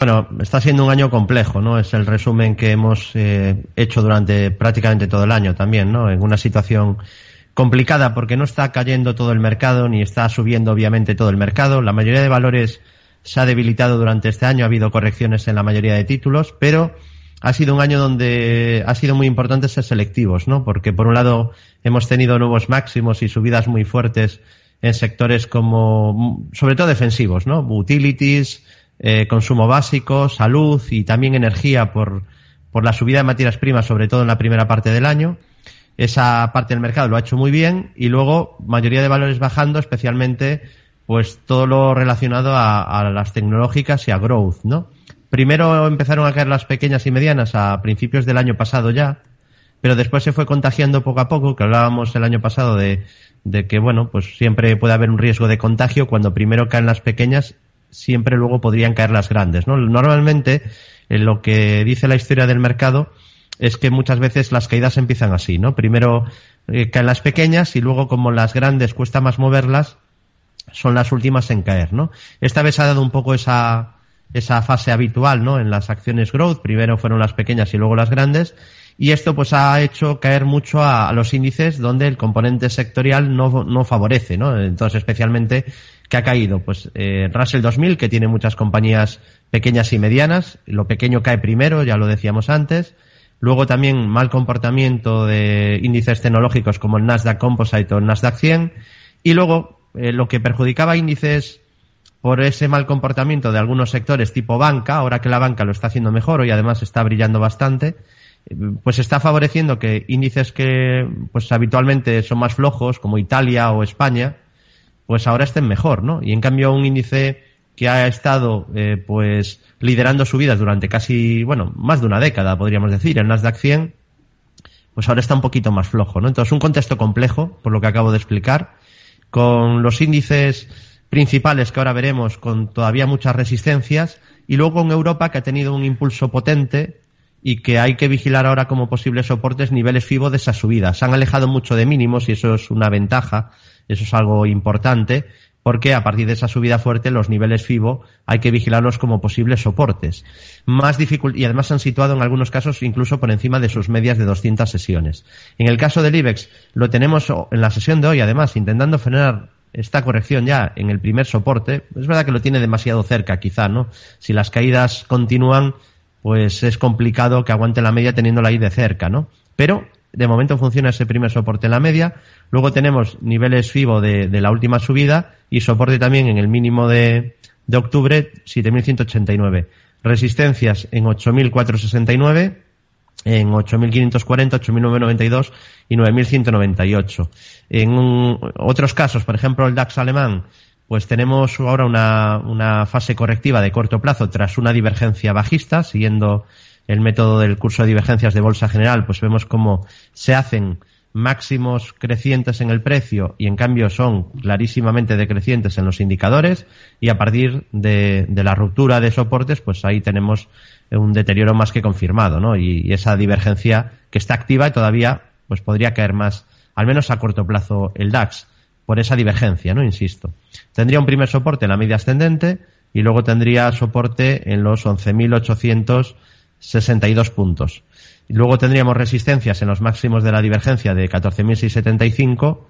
Bueno, está siendo un año complejo, ¿no? Es el resumen que hemos eh, hecho durante prácticamente todo el año también, ¿no? En una situación complicada porque no está cayendo todo el mercado ni está subiendo obviamente todo el mercado. La mayoría de valores se ha debilitado durante este año, ha habido correcciones en la mayoría de títulos, pero ha sido un año donde ha sido muy importante ser selectivos, ¿no? Porque por un lado hemos tenido nuevos máximos y subidas muy fuertes en sectores como, sobre todo defensivos, ¿no? Utilities, eh, consumo básico, salud y también energía por, por la subida de materias primas, sobre todo en la primera parte del año. Esa parte del mercado lo ha hecho muy bien y luego mayoría de valores bajando, especialmente pues todo lo relacionado a, a las tecnológicas y a growth, ¿no? Primero empezaron a caer las pequeñas y medianas a principios del año pasado ya, pero después se fue contagiando poco a poco, que hablábamos el año pasado de, de que, bueno, pues siempre puede haber un riesgo de contagio cuando primero caen las pequeñas siempre luego podrían caer las grandes. ¿no? Normalmente, en lo que dice la historia del mercado es que muchas veces las caídas empiezan así, ¿no? Primero eh, caen las pequeñas y luego como las grandes cuesta más moverlas, son las últimas en caer, ¿no? Esta vez ha dado un poco esa, esa fase habitual, ¿no? En las acciones growth, primero fueron las pequeñas y luego las grandes, y esto pues ha hecho caer mucho a, los índices donde el componente sectorial no, no favorece, ¿no? Entonces, especialmente que ha caído? Pues eh, Russell 2000, que tiene muchas compañías pequeñas y medianas. Lo pequeño cae primero, ya lo decíamos antes. Luego también mal comportamiento de índices tecnológicos como el Nasdaq Composite o el Nasdaq 100. Y luego eh, lo que perjudicaba índices por ese mal comportamiento de algunos sectores tipo banca, ahora que la banca lo está haciendo mejor y además está brillando bastante, pues está favoreciendo que índices que pues habitualmente son más flojos como Italia o España pues ahora estén mejor, ¿no? Y en cambio un índice que ha estado eh, pues liderando subidas durante casi, bueno, más de una década, podríamos decir, el Nasdaq 100, pues ahora está un poquito más flojo, ¿no? Entonces, un contexto complejo, por lo que acabo de explicar, con los índices principales que ahora veremos con todavía muchas resistencias, y luego con Europa que ha tenido un impulso potente y que hay que vigilar ahora como posibles soportes niveles FIBO de esas subidas. Se han alejado mucho de mínimos y eso es una ventaja eso es algo importante porque a partir de esa subida fuerte los niveles FIBO hay que vigilarlos como posibles soportes. Más y además se han situado en algunos casos incluso por encima de sus medias de 200 sesiones. En el caso del IBEX lo tenemos en la sesión de hoy además intentando frenar esta corrección ya en el primer soporte. Es verdad que lo tiene demasiado cerca quizá, ¿no? Si las caídas continúan pues es complicado que aguante la media teniéndola ahí de cerca, ¿no? Pero de momento funciona ese primer soporte en la media. Luego tenemos niveles FIBO de, la última subida y soporte también en el mínimo de, de octubre, 7.189. Resistencias en 8.469, en 8.540, 8.992 y 9.198. En otros casos, por ejemplo, el DAX alemán, pues tenemos ahora una, una fase correctiva de corto plazo tras una divergencia bajista, siguiendo el método del curso de divergencias de bolsa general, pues vemos cómo se hacen máximos crecientes en el precio y en cambio son clarísimamente decrecientes en los indicadores y a partir de, la ruptura de soportes pues ahí tenemos un deterioro más que confirmado ¿no? y, esa divergencia que está activa y todavía pues podría caer más al menos a corto plazo el DAX por esa divergencia no insisto tendría un primer soporte en la media ascendente y luego tendría soporte en los 11.800 62 puntos. Luego tendríamos resistencias en los máximos de la divergencia de 14.675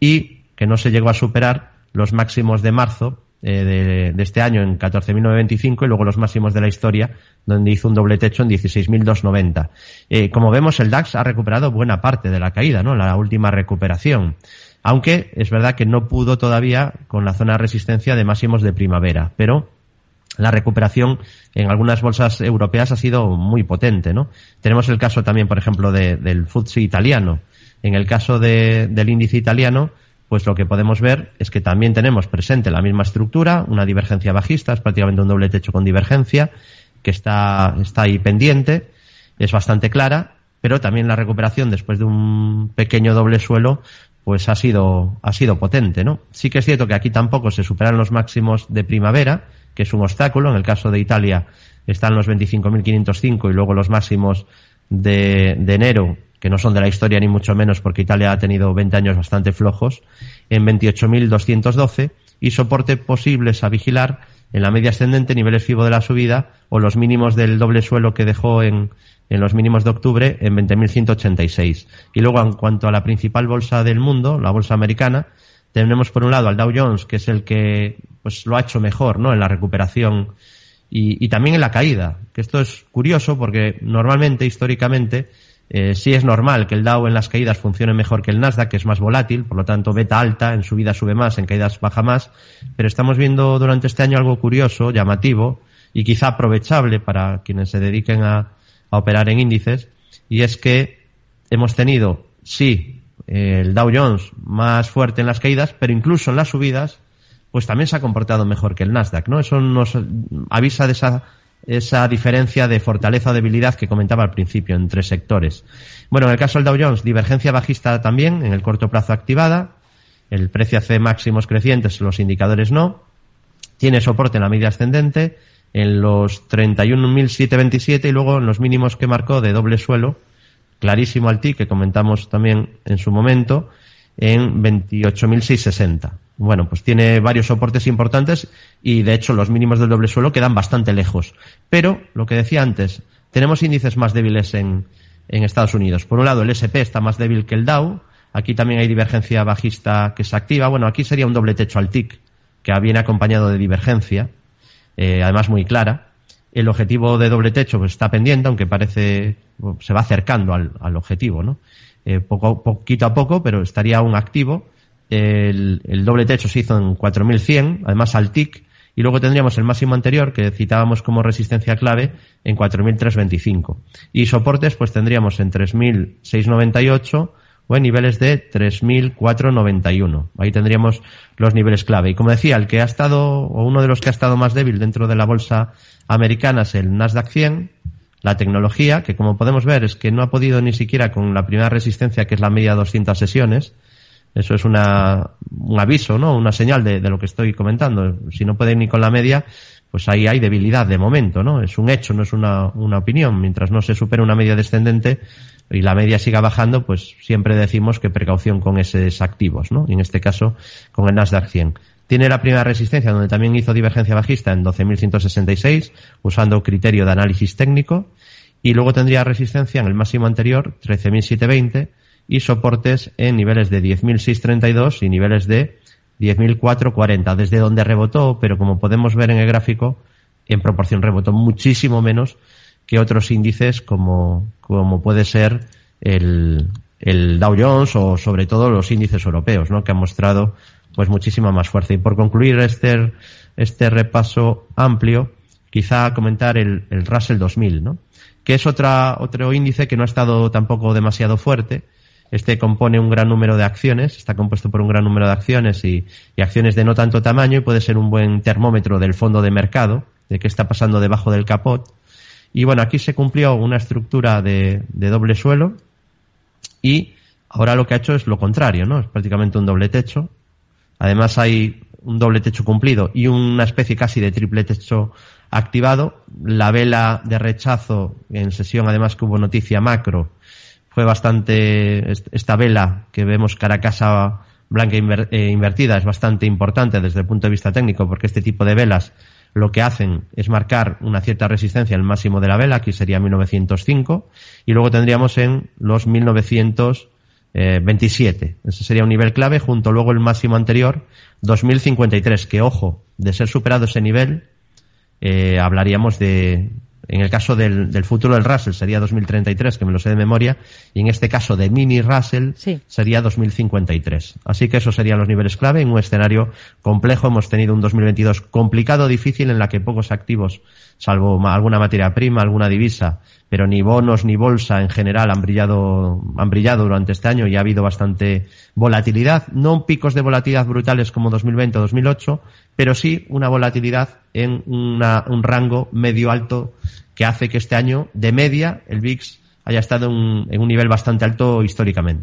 y que no se llegó a superar los máximos de marzo eh, de, este año en 14.925 y luego los máximos de la historia donde hizo un doble techo en 16.290. Eh, como vemos, el DAX ha recuperado buena parte de la caída, ¿no? La última recuperación. Aunque es verdad que no pudo todavía con la zona de resistencia de máximos de primavera, pero la recuperación en algunas bolsas europeas ha sido muy potente, ¿no? Tenemos el caso también, por ejemplo, del FTSE italiano. En el caso del índice italiano, pues lo que podemos ver es que también tenemos presente la misma estructura, una divergencia bajista, es prácticamente un doble techo con divergencia, que está, está ahí pendiente, es bastante clara, pero también la recuperación después de un pequeño doble suelo, pues ha sido, ha sido potente, ¿no? Sí que es cierto que aquí tampoco se superan los máximos de primavera, que es un obstáculo. En el caso de Italia están los 25.505 y luego los máximos de, enero, que no son de la historia ni mucho menos porque Italia ha tenido 20 años bastante flojos, en 28.212 y soporte posibles a vigilar en la media ascendente, niveles FIBO de la subida o los mínimos del doble suelo que dejó en, en los mínimos de octubre en 20.186. Y luego, en cuanto a la principal bolsa del mundo, la bolsa americana, tenemos por un lado al Dow Jones, que es el que pues lo ha hecho mejor, ¿no? En la recuperación y, también en la caída. Que esto es curioso porque normalmente, históricamente, eh, sí es normal que el Dow en las caídas funcione mejor que el Nasdaq, que es más volátil, por lo tanto beta alta, en subida sube más, en caídas baja más, pero estamos viendo durante este año algo curioso, llamativo y quizá aprovechable para quienes se dediquen a, a operar en índices, y es que hemos tenido, sí, el Dow Jones más fuerte en las caídas, pero incluso en las subidas, pues también se ha comportado mejor que el Nasdaq, ¿no? Eso nos avisa de esa, esa diferencia de fortaleza o debilidad que comentaba al principio entre sectores. Bueno, en el caso del Dow Jones, divergencia bajista también, en el corto plazo activada, el precio hace máximos crecientes, los indicadores no, tiene soporte en la media ascendente, en los 31.727 y luego en los mínimos que marcó de doble suelo, clarísimo al TIC que comentamos también en su momento, en 28.660. Bueno, pues tiene varios soportes importantes y de hecho los mínimos del doble suelo quedan bastante lejos. Pero, lo que decía antes, tenemos índices más débiles en, en Estados Unidos. Por un lado, el SP está más débil que el Dow. Aquí también hay divergencia bajista que se activa. Bueno, aquí sería un doble techo al TIC, que viene acompañado de divergencia. Eh, además muy clara. El objetivo de doble techo pues, está pendiente, aunque parece se va acercando al, al objetivo, ¿no? Eh, poco, poquito a poco, pero estaría aún activo. El, doble techo se hizo en 4100, además al TIC, y luego tendríamos el máximo anterior que citábamos como resistencia clave en 4325. Y soportes pues tendríamos en 3698 o en niveles de 3.491. Ahí tendríamos los niveles clave. Y como decía, el que ha estado, o uno de los que ha estado más débil dentro de la bolsa americana es el Nasdaq 100, la tecnología, que como podemos ver es que no ha podido ni siquiera con la primera resistencia, que es la media de 200 sesiones. Eso es una, un aviso, ¿no? Una señal de, de lo que estoy comentando. Si no puede ni con la media, pues ahí hay debilidad de momento, ¿no? Es un hecho, no es una, una opinión. Mientras no se supere una media descendente, y la media siga bajando, pues siempre decimos que precaución con esos activos, ¿no? Y en este caso, con el Nasdaq 100. Tiene la primera resistencia, donde también hizo divergencia bajista en 12.166, usando criterio de análisis técnico. Y luego tendría resistencia en el máximo anterior, 13.720, y soportes en niveles de 10.632 y niveles de 10.440, desde donde rebotó, pero como podemos ver en el gráfico, en proporción rebotó muchísimo menos que otros índices como, como puede ser el, el Dow Jones o sobre todo los índices europeos, ¿no? que han mostrado pues muchísima más fuerza. Y por concluir este, este repaso amplio, quizá comentar el, el Russell 2000, ¿no? que es otra, otro índice que no ha estado tampoco demasiado fuerte. Este compone un gran número de acciones, está compuesto por un gran número de acciones y, acciones de no tanto tamaño y puede ser un buen termómetro del fondo de mercado, de qué está pasando debajo del capot y bueno, aquí se cumplió una estructura de, de doble suelo y ahora lo que ha hecho es lo contrario, ¿no? Es prácticamente un doble techo. Además hay un doble techo cumplido y una especie casi de triple techo activado. La vela de rechazo en sesión, además que hubo noticia macro, fue bastante, esta vela que vemos cara a blanca e invertida es bastante importante desde el punto de vista técnico porque este tipo de velas lo que hacen es marcar una cierta resistencia al máximo de la vela, aquí sería 1905, y luego tendríamos en los 1927. Ese sería un nivel clave, junto luego el máximo anterior, 2053, que ojo, de ser superado ese nivel, eh, hablaríamos de, en el caso del, del, futuro del Russell sería 2033, que me lo sé de memoria, y en este caso de Mini Russell sí. sería 2053. Así que esos serían los niveles clave en un escenario complejo. Hemos tenido un 2022 complicado, difícil, en la que pocos activos, salvo alguna materia prima, alguna divisa, pero ni bonos ni bolsa en general han brillado, han brillado durante este año y ha habido bastante volatilidad. No picos de volatilidad brutales como 2020 o 2008, pero sí una volatilidad en una, un rango medio alto que hace que este año, de media, el VIX haya estado en un nivel bastante alto históricamente.